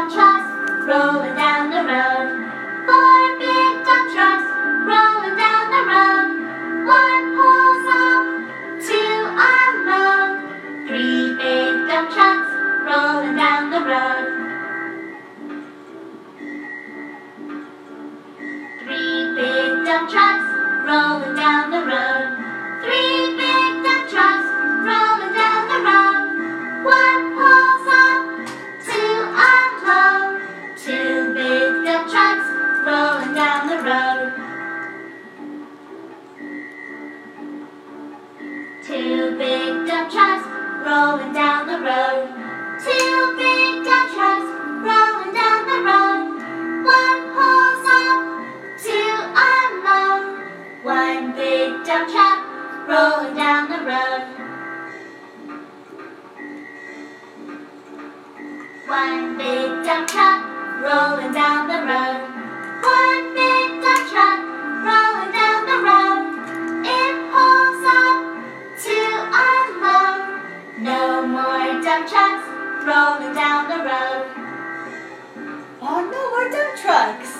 dump trucks rolling down the road. Four big dump trucks rolling down the road. One pulls up to unload. Three big dump trucks rolling down the road. Three big dump trucks rolling down the road. Two big dump trucks rolling down the road. Two big dump trucks rolling down the road. One pulls up to unload. One big dump truck rolling down the road. One big dump truck rolling down dump trucks rolling down the road. Oh, no more dump trucks.